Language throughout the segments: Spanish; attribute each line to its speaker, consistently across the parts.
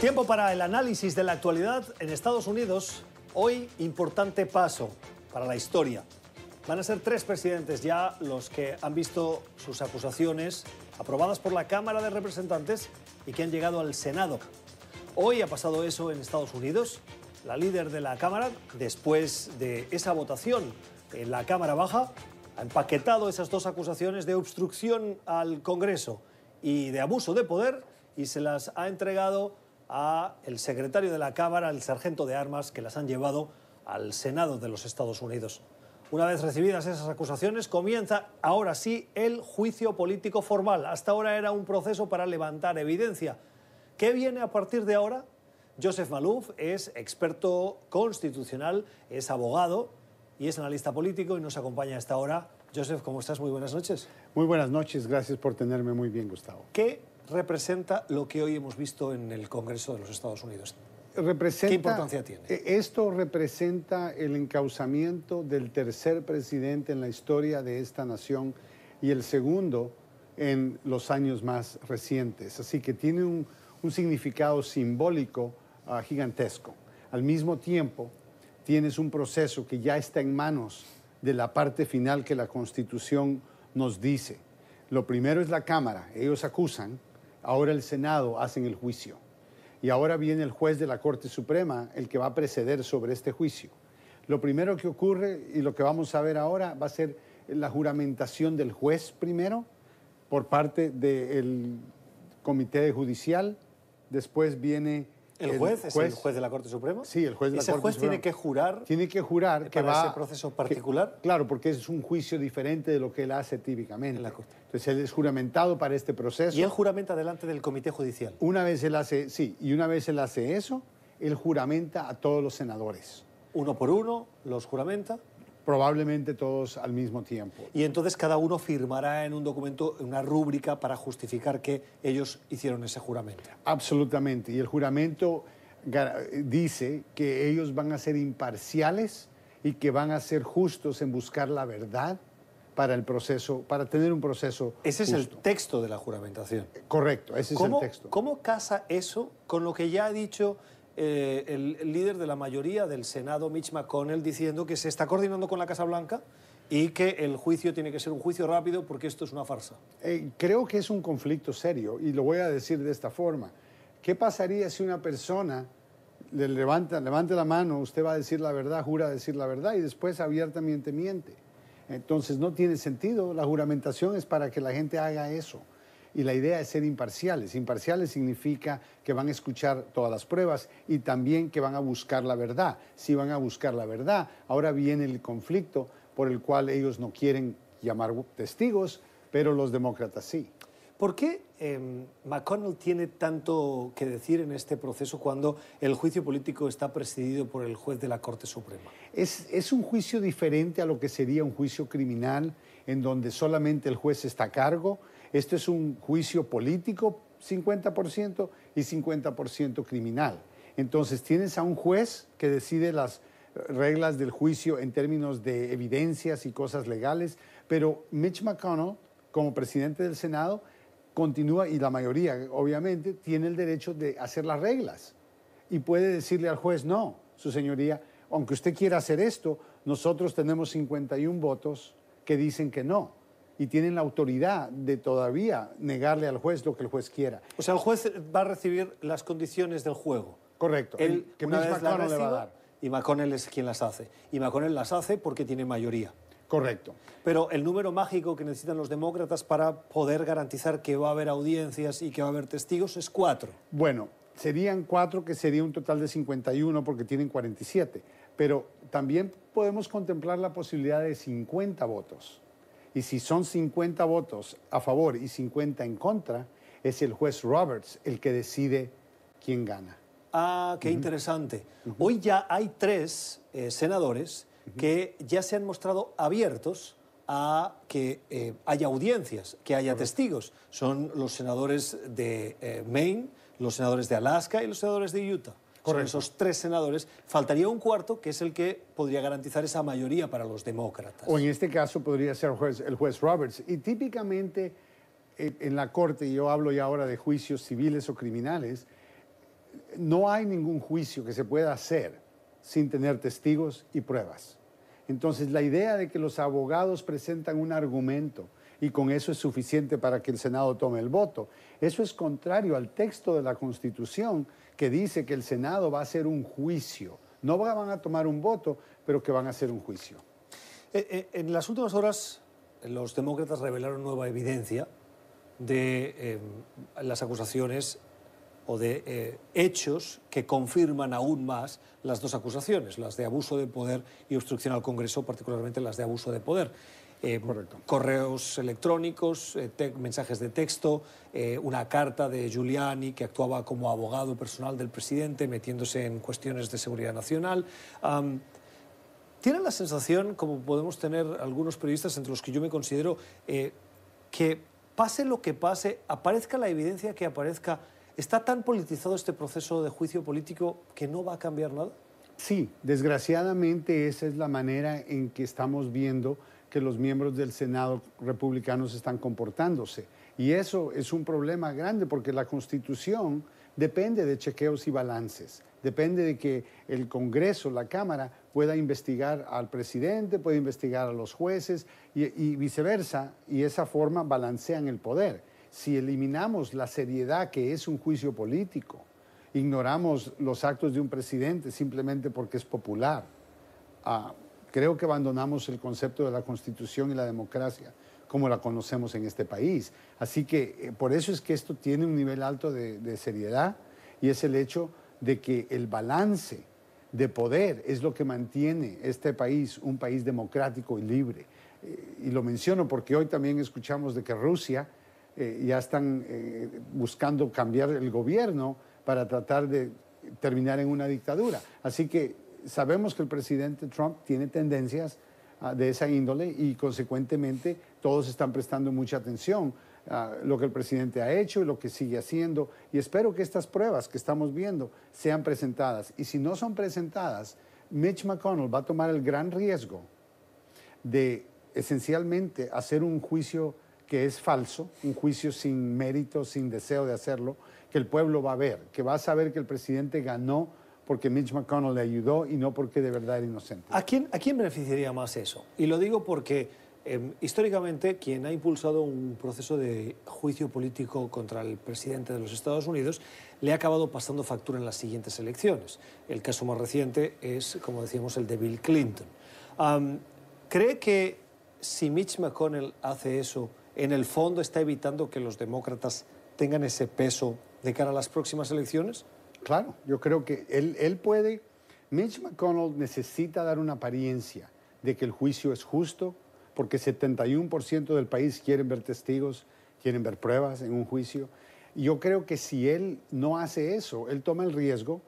Speaker 1: Tiempo para el análisis de la actualidad en Estados Unidos. Hoy, importante paso para la historia. Van a ser tres presidentes ya los que han visto sus acusaciones aprobadas por la Cámara de Representantes y que han llegado al Senado. Hoy ha pasado eso en Estados Unidos. La líder de la Cámara, después de esa votación en la Cámara Baja, ha empaquetado esas dos acusaciones de obstrucción al Congreso y de abuso de poder y se las ha entregado a el secretario de la Cámara, el sargento de armas, que las han llevado al Senado de los Estados Unidos. Una vez recibidas esas acusaciones, comienza ahora sí el juicio político formal. Hasta ahora era un proceso para levantar evidencia. ¿Qué viene a partir de ahora? Joseph Malouf es experto constitucional, es abogado y es analista político y nos acompaña hasta ahora. Joseph, ¿cómo estás? Muy buenas noches.
Speaker 2: Muy buenas noches, gracias por tenerme muy bien, Gustavo.
Speaker 1: ¿Qué representa lo que hoy hemos visto en el Congreso de los Estados Unidos?
Speaker 2: Representa,
Speaker 1: ¿Qué importancia tiene?
Speaker 2: eh, Esto representa el encauzamiento del tercer presidente en la historia de esta nación y el segundo en los años más recientes. Así que tiene un, un significado simbólico ah, gigantesco. Al mismo tiempo, tienes un proceso que ya está en manos de la parte final que la Constitución nos dice. Lo primero es la Cámara, ellos acusan, ahora el Senado hacen el juicio. Y ahora viene el juez de la Corte Suprema, el que va a preceder sobre este juicio. Lo primero que ocurre y lo que vamos a ver ahora va a ser la juramentación del juez primero por parte del Comité Judicial. Después viene
Speaker 1: ¿El juez, es el juez de la Corte Suprema?
Speaker 2: Sí, el juez de la
Speaker 1: ¿Ese
Speaker 2: Corte
Speaker 1: juez
Speaker 2: Suprema.
Speaker 1: tiene que jurar
Speaker 2: Tiene que jurar que
Speaker 1: para
Speaker 2: va
Speaker 1: ese proceso particular?
Speaker 2: que- claro, porque es un juicio diferente de lo que él hace típicamente.
Speaker 1: En la Corte.
Speaker 2: Entonces él es juramentado para este proceso.
Speaker 1: y él juramenta delante del Comité Judicial.
Speaker 2: Una vez él hace, sí, y una vez él hace eso, él juramenta a todos los senadores,
Speaker 1: Uno por uno los juramenta
Speaker 2: probablemente todos al mismo tiempo.
Speaker 1: y entonces cada uno firmará en un documento una rúbrica para justificar que ellos hicieron ese juramento.
Speaker 2: Absolutamente. Y el juramento dice que ellos van a ser imparciales y que van a ser justos en buscar la verdad para el proceso, para tener un proceso
Speaker 1: Ese es el texto de la juramentación.
Speaker 2: Correcto, ese es
Speaker 1: ¿Cómo,
Speaker 2: el texto.
Speaker 1: ¿Cómo casa eso con lo que ya ha dicho eh, el, líder de la mayoría del Senado, Mitch McConnell, diciendo que se está coordinando con la Casa Blanca y que el juicio tiene que ser un juicio rápido porque esto es una farsa?
Speaker 2: Eh, creo que es un conflicto serio y lo voy a decir de esta forma. ¿Qué pasaría si una persona le levanta, levante la mano, usted va a decir la verdad, jura decir la verdad y después abiertamente miente? Entonces no tiene sentido. La juramentación es para que la gente haga eso. Y la idea es ser imparciales. Imparciales significa que van a escuchar todas las pruebas y también que van a buscar la verdad. Si van a buscar la verdad, ahora viene el conflicto por el cual ellos no quieren llamar testigos, pero los demócratas sí.
Speaker 1: ¿Por qué eh, McConnell tiene tanto que decir en este proceso cuando el juicio político está presidido por el juez de la Corte Suprema?
Speaker 2: Es, es un juicio diferente a lo que sería un juicio criminal, en donde solamente el juez está a cargo. Esto es un juicio político, 50%, y 50% criminal. Entonces tienes a un juez que decide las reglas del juicio en términos de evidencias y cosas legales, pero Mitch McConnell, como presidente del Senado, continúa, y la mayoría obviamente, tiene el derecho de hacer las reglas y puede decirle al juez, no, su señoría, aunque usted quiera hacer esto, nosotros tenemos 51 votos que dicen que no y tienen la autoridad de todavía negarle al juez lo que el juez quiera.
Speaker 1: O sea, el juez va a recibir las condiciones del juego.
Speaker 2: Correcto.
Speaker 1: Él,
Speaker 2: que
Speaker 1: una vez las
Speaker 2: McConnell le va a dar.
Speaker 1: y McConnell es quien las hace. Y McConnell las hace porque tiene mayoría.
Speaker 2: Correcto.
Speaker 1: Pero el número mágico que necesitan los demócratas para poder garantizar que va a haber audiencias y que va a haber testigos es cuatro.
Speaker 2: Bueno, serían cuatro, que sería un total de 51 porque tienen 47. Pero también podemos contemplar la posibilidad de 50 votos. Y si son 50 votos a favor y 50 en contra, es el juez Roberts el que decide quién gana.
Speaker 1: Ah, qué interesante. Hoy ya hay tres eh, senadores que ya se han mostrado abiertos a que eh, haya audiencias, que haya testigos. Son los senadores de eh, Maine, los senadores de Alaska y los senadores de Utah.
Speaker 2: Correcto.
Speaker 1: esos tres senadores. Faltaría un cuarto, que es el que podría garantizar esa mayoría para los demócratas.
Speaker 2: O en este caso podría ser el juez, el juez Roberts. Y típicamente eh, en la corte, y yo hablo ya ahora de juicios civiles o criminales, no hay ningún juicio que se pueda hacer sin tener testigos y pruebas. Entonces, la idea de que los abogados presentan un argumento y con eso es suficiente para que el Senado tome el voto, eso es contrario al texto de la Constitución que dice que el Senado va a hacer un juicio. No van a tomar un voto, pero que van a hacer un juicio.
Speaker 1: Eh, eh, en las últimas horas, los demócratas revelaron nueva evidencia de eh, las acusaciones o de hechos que confirman aún más las dos acusaciones, las de abuso de poder y obstrucción al Congreso, particularmente las de abuso de poder. Correos electrónicos, mensajes de texto, una carta de Giuliani que actuaba como abogado personal del presidente metiéndose en cuestiones de seguridad nacional. ¿Tienen la sensación, como podemos tener algunos periodistas entre los que yo me considero, eh, que pase lo que pase, aparezca la evidencia que aparezca, está tan politizado este proceso de juicio político que no va a cambiar nada?
Speaker 2: Sí, desgraciadamente esa es la manera en que estamos viendo que los miembros del Senado republicanos están comportándose. Y eso es un problema grande porque la Constitución depende de chequeos y balances, depende de que el Congreso, la Cámara, pueda investigar al presidente, pueda investigar a los jueces y, viceversa, y esa forma balancean el poder. Si eliminamos la seriedad que es un juicio político, ignoramos los actos de un presidente simplemente porque es popular, ah, creo que abandonamos el concepto de la constitución y la democracia como la conocemos en este país. Así que eh, por eso es que esto tiene un nivel alto de, seriedad y es el hecho de que el balance de poder es lo que mantiene este país un país democrático y libre. Eh, y lo menciono porque hoy también escuchamos de que Rusia eh, ya están buscando cambiar el gobierno para tratar de terminar en una dictadura. Así que sabemos que el presidente Trump tiene tendencias Ah, de esa índole y consecuentemente todos están prestando mucha atención a lo que el presidente ha hecho y lo que sigue haciendo. Y espero que estas pruebas que estamos viendo sean presentadas. Y si no son presentadas, Mitch McConnell va a tomar el gran riesgo de esencialmente hacer un juicio que es falso, un juicio sin mérito, sin deseo de hacerlo, que el pueblo va a ver, que va a saber que el presidente ganó porque Mitch McConnell le ayudó y no porque de verdad era inocente.
Speaker 1: ¿A quién, a quién beneficiaría más eso? Y lo digo porque em, históricamente quien ha impulsado un proceso de juicio político contra el presidente de los Estados Unidos le ha acabado pasando factura en las siguientes elecciones. El caso más reciente es, como decíamos, el de Bill Clinton. ¿Cree que si Mitch McConnell hace eso, en el fondo está evitando que los demócratas tengan ese peso de cara a las próximas elecciones?
Speaker 2: Claro, yo creo que él, puede, Mitch McConnell necesita dar una apariencia de que el juicio es justo, porque 71% del país quieren ver testigos, quieren ver pruebas en un juicio. Yo creo que si él no hace eso, él toma el riesgo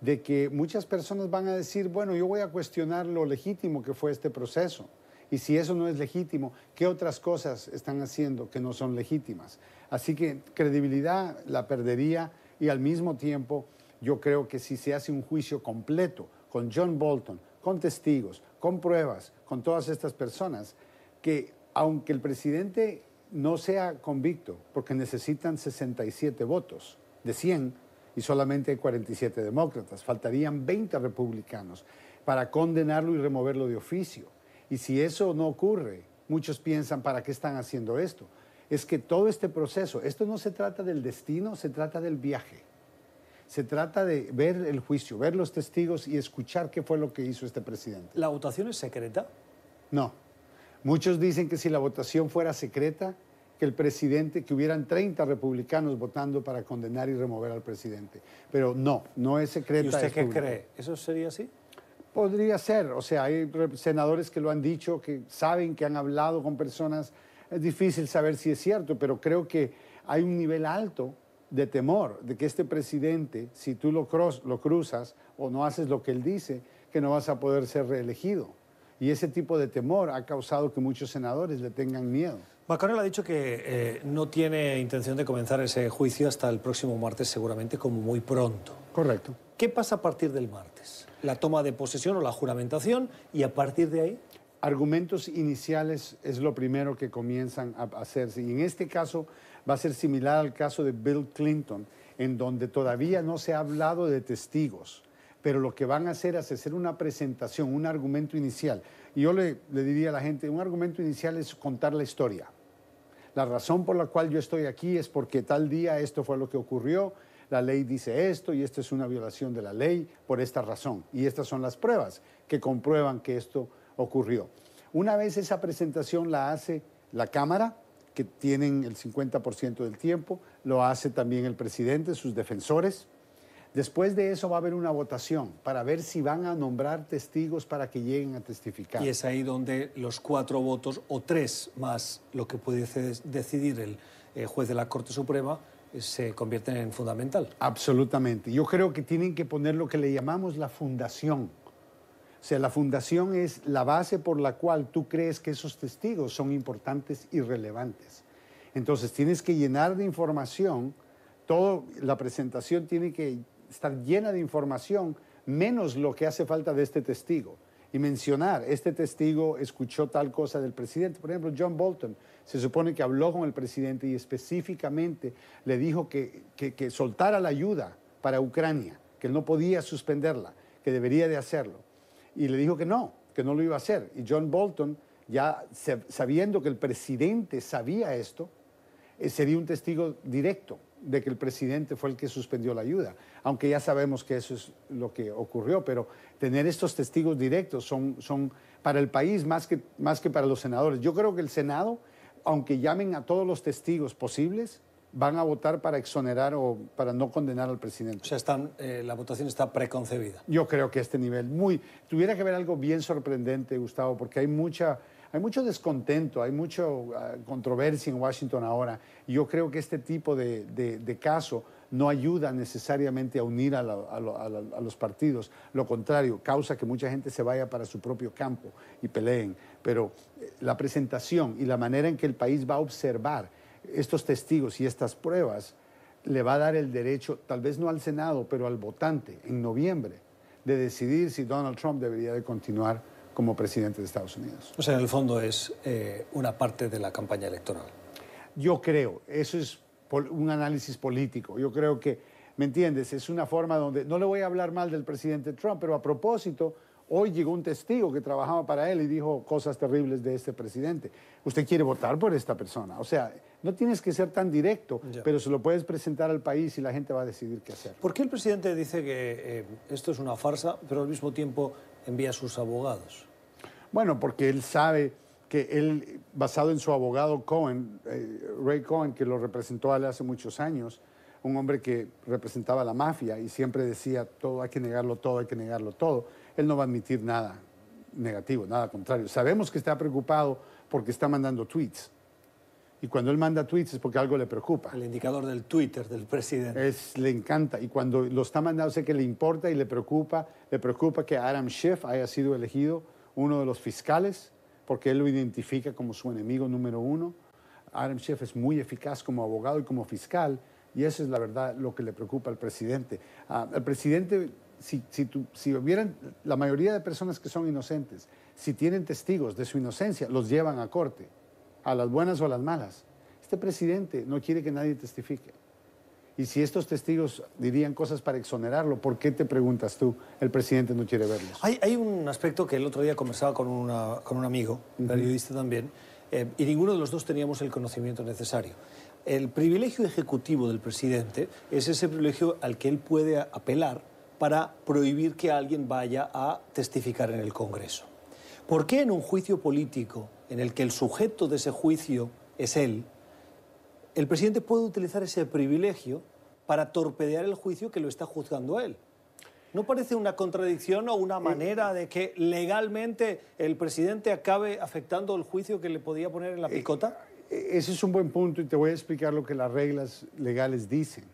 Speaker 2: de que muchas personas van a decir, bueno, yo voy a cuestionar lo legítimo que fue este proceso. Y si eso no es legítimo, ¿qué otras cosas están haciendo que no son legítimas? Así que credibilidad la perdería y al mismo tiempo yo creo que si se hace un juicio completo con John Bolton, con testigos, con pruebas, con todas estas personas, que aunque el presidente no sea convicto, porque necesitan 67 votos de 100 y solamente hay 47 demócratas, faltarían 20 republicanos para condenarlo y removerlo de oficio. Y si eso no ocurre, muchos piensan, ¿para qué están haciendo esto? Es que todo este proceso, esto no se trata del destino, se trata del viaje. Se trata de ver el juicio, ver los testigos y escuchar qué fue lo que hizo este presidente.
Speaker 1: ¿La votación es secreta?
Speaker 2: No. Muchos dicen que si la votación fuera secreta, que el presidente, que hubieran 30 republicanos votando para condenar y remover al presidente. Pero no, no es secreta. ¿Y
Speaker 1: usted qué cree? ¿Eso sería así?
Speaker 2: Podría ser. O sea, hay senadores que lo han dicho, que saben que han hablado con personas es difícil saber si es cierto, pero creo que hay un nivel alto de temor de que este presidente, si tú lo, lo cruzas o no haces lo que él dice, que no vas a poder ser reelegido. Y ese tipo de temor ha causado que muchos senadores le tengan miedo.
Speaker 1: McConnell ha dicho que eh, no tiene intención de comenzar ese juicio hasta el próximo martes, seguramente como muy pronto.
Speaker 2: Correcto.
Speaker 1: ¿Qué pasa a partir del martes? ¿La toma de posesión o la juramentación? ¿Y a partir de ahí?
Speaker 2: Argumentos iniciales es lo primero que comienzan a hacerse. Y en este caso va a ser similar al caso de Bill Clinton, en donde todavía no se ha hablado de testigos, pero lo que van a hacer es hacer una presentación, un argumento inicial. Y yo le, le diría a la gente, un argumento inicial es contar la historia. La razón por la cual yo estoy aquí es porque tal día esto fue lo que ocurrió, la ley dice esto y esto es una violación de la ley por esta razón. Y estas son las pruebas que comprueban que esto ocurrió. Una vez esa presentación la hace la Cámara, que tienen el 50% del tiempo, lo hace también el presidente, sus defensores. Después de eso va a haber una votación para ver si van a nombrar testigos para que lleguen a testificar.
Speaker 1: Y es ahí donde los cuatro votos o tres más lo que pudiese decidir el eh, juez de la Corte Suprema eh, se convierten en fundamental.
Speaker 2: Absolutamente. Yo creo que tienen que poner lo que le llamamos la fundación. O sea, la fundación es la base por la cual tú crees que esos testigos son importantes y relevantes. Entonces tienes que llenar de información, toda la presentación tiene que estar llena de información, menos lo que hace falta de este testigo. Y mencionar, este testigo escuchó tal cosa del presidente. Por ejemplo, John Bolton se supone que habló con el presidente y específicamente le dijo que, que, que soltara la ayuda para Ucrania, que él no podía suspenderla, que debería de hacerlo y le dijo que no, que no lo iba a hacer. Y John Bolton, ya sabiendo que el presidente sabía esto, eh, sería un testigo directo de que el presidente fue el que suspendió la ayuda, aunque ya sabemos que eso es lo que ocurrió, pero tener estos testigos directos son, son para el país más que, más que para los senadores. Yo creo que el Senado, aunque llamen a todos los testigos posibles, van a votar para exonerar o para no condenar al presidente.
Speaker 1: O sea, están, eh, la votación está preconcebida.
Speaker 2: Yo creo que a este nivel, muy... Tuviera que haber algo bien sorprendente, Gustavo, porque hay mucha... Hay mucho descontento, hay mucha ah, controversia en Washington ahora. Y yo creo que este tipo de, de, caso no ayuda necesariamente a unir a, a, los partidos. Lo contrario, causa que mucha gente se vaya para su propio campo y peleen. Pero eh, la presentación y la manera en que el país va a observar estos testigos y estas pruebas le va a dar el derecho, tal vez no al Senado, pero al votante en noviembre, de decidir si Donald Trump debería de continuar como presidente de Estados Unidos.
Speaker 1: O sea, en el fondo es eh, una parte de la campaña electoral.
Speaker 2: Yo creo, eso es un análisis político. Yo creo que, ¿me entiendes? Es una forma donde, no le voy a hablar mal del presidente Trump, pero a propósito, Hoy llegó un testigo que trabajaba para él y dijo cosas terribles de este presidente. Usted quiere votar por esta persona. O sea, no tienes que ser tan directo, pero se lo puedes presentar al país y la gente va a decidir qué hacer.
Speaker 1: ¿Por qué el presidente dice que eh, esto es una farsa, pero al mismo tiempo envía a sus abogados?
Speaker 2: Bueno, porque él sabe que él, basado en su abogado Cohen, eh, Ray Cohen, que lo representó hace muchos años, un hombre que representaba la mafia y siempre decía todo hay que negarlo todo, hay que negarlo todo él no va a admitir nada negativo, nada contrario. Sabemos que está preocupado porque está mandando tweets. Y cuando él manda tweets es porque algo le preocupa.
Speaker 1: El indicador del Twitter del presidente.
Speaker 2: Es, le encanta. Y cuando lo está mandando, sé que le importa y le preocupa. Le preocupa que Adam Schiff haya sido elegido uno de los fiscales, porque él lo identifica como su enemigo número uno. Adam Schiff es muy eficaz como abogado y como fiscal. Y eso es la verdad lo que le preocupa al presidente. Ah, el presidente si, si, hubieran la mayoría de personas que son inocentes, si tienen testigos de su inocencia, los llevan a corte, a las buenas o a las malas. Este presidente no quiere que nadie testifique. Y si estos testigos dirían cosas para exonerarlo, ¿por qué te preguntas tú, el presidente no quiere verlos?
Speaker 1: Hay, un aspecto que el otro día conversaba con, con un amigo, periodista también, eh, y ninguno de los dos teníamos el conocimiento necesario. El privilegio ejecutivo del presidente es ese privilegio al que él puede apelar para prohibir que alguien vaya a testificar en el Congreso. ¿Por qué en un juicio político en el que el sujeto de ese juicio es él, el presidente puede utilizar ese privilegio para torpedear el juicio que lo está juzgando a él? ¿No parece una contradicción o una manera de que legalmente el presidente acabe afectando el juicio que le podía poner en la picota?
Speaker 2: Ese es un buen punto y te voy a explicar lo que las reglas legales dicen.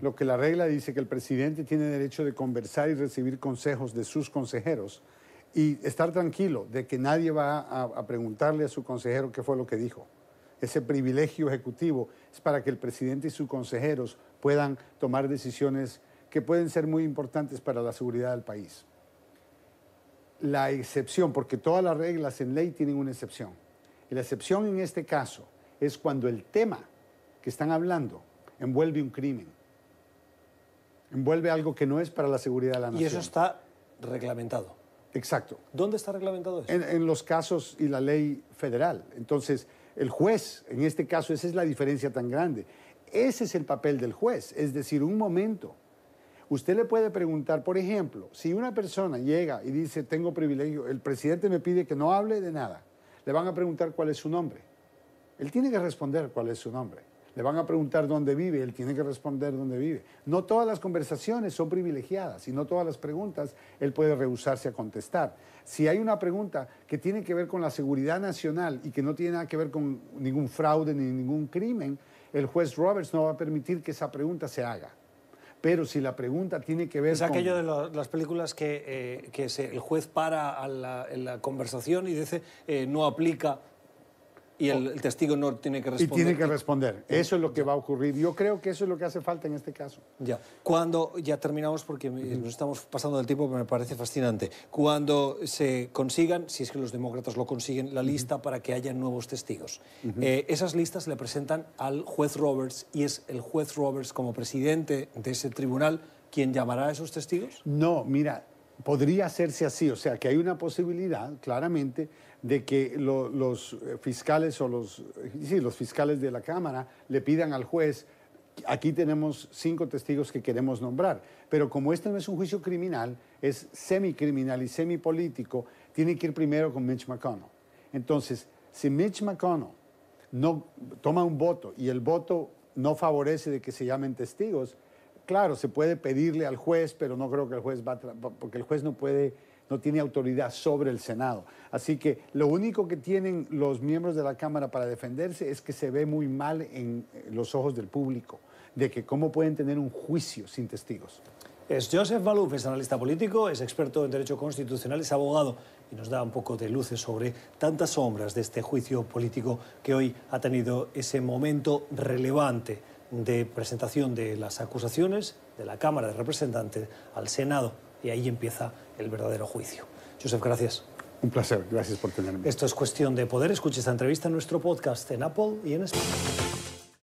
Speaker 2: Lo que la regla dice que el presidente tiene derecho de conversar y recibir consejos de sus consejeros y estar tranquilo de que nadie va a, preguntarle a su consejero qué fue lo que dijo. Ese privilegio ejecutivo es para que el presidente y sus consejeros puedan tomar decisiones que pueden ser muy importantes para la seguridad del país. La excepción, porque todas las reglas en ley tienen una excepción. Y la excepción en este caso es cuando el tema que están hablando envuelve un crimen. Envuelve algo que no es para la seguridad de la nación.
Speaker 1: Y eso está reglamentado.
Speaker 2: Exacto.
Speaker 1: ¿Dónde está reglamentado eso?
Speaker 2: En, en, los casos y la ley federal. Entonces, el juez, en este caso, esa es la diferencia tan grande. Ese es el papel del juez, es decir, un momento. Usted le puede preguntar, por ejemplo, si una persona llega y dice, tengo privilegio, el presidente me pide que no hable de nada, le van a preguntar cuál es su nombre. Él tiene que responder cuál es su nombre. Le van a preguntar dónde vive, él tiene que responder dónde vive. No todas las conversaciones son privilegiadas y no todas las preguntas él puede rehusarse a contestar. Si hay una pregunta que tiene que ver con la seguridad nacional y que no tiene nada que ver con ningún fraude ni ningún crimen, el juez Roberts no va a permitir que esa pregunta se haga. Pero si la pregunta tiene que ver
Speaker 1: es aquello de las películas que, eh, que el juez para la, en la conversación y dice eh, no aplica y el, testigo no tiene que responder.
Speaker 2: Y tiene que responder. Eso es lo que va a ocurrir. Yo creo que eso es lo que hace falta en este caso.
Speaker 1: Ya. Cuando, ya terminamos porque nos estamos pasando del tiempo, pero me parece fascinante. Cuando se consigan, si es que los demócratas lo consiguen, la lista para que haya nuevos testigos. Eh, esas listas le presentan al juez Roberts y es el juez Roberts como presidente de ese tribunal quien llamará a esos testigos.
Speaker 2: No, mira, podría hacerse así, o sea, que hay una posibilidad, claramente, de que los eh, fiscales o los, sí, los fiscales de la Cámara le pidan al juez, aquí tenemos cinco testigos que queremos nombrar, pero como este no es un juicio criminal, es semicriminal y semipolítico, tiene que ir primero con Mitch McConnell. Entonces, si Mitch McConnell no toma un voto y el voto no favorece de que se llamen testigos, claro, se puede pedirle al juez, pero no creo que el juez va a, porque el juez no puede no tiene autoridad sobre el Senado. Así que lo único que tienen los miembros de la Cámara para defenderse es que se ve muy mal en los ojos del público, de que cómo pueden tener un juicio sin testigos.
Speaker 1: Es Joseph Malouf, es analista político, es experto en derecho constitucional, es abogado y nos da un poco de luces sobre tantas sombras de este juicio político que hoy ha tenido ese momento relevante de presentación de las acusaciones de la Cámara de Representantes al Senado y ahí empieza el verdadero juicio. Joseph, gracias.
Speaker 2: Un placer, gracias por tenerme.
Speaker 1: Esto es cuestión de poder. Escuche esta entrevista en nuestro podcast en Apple y en España.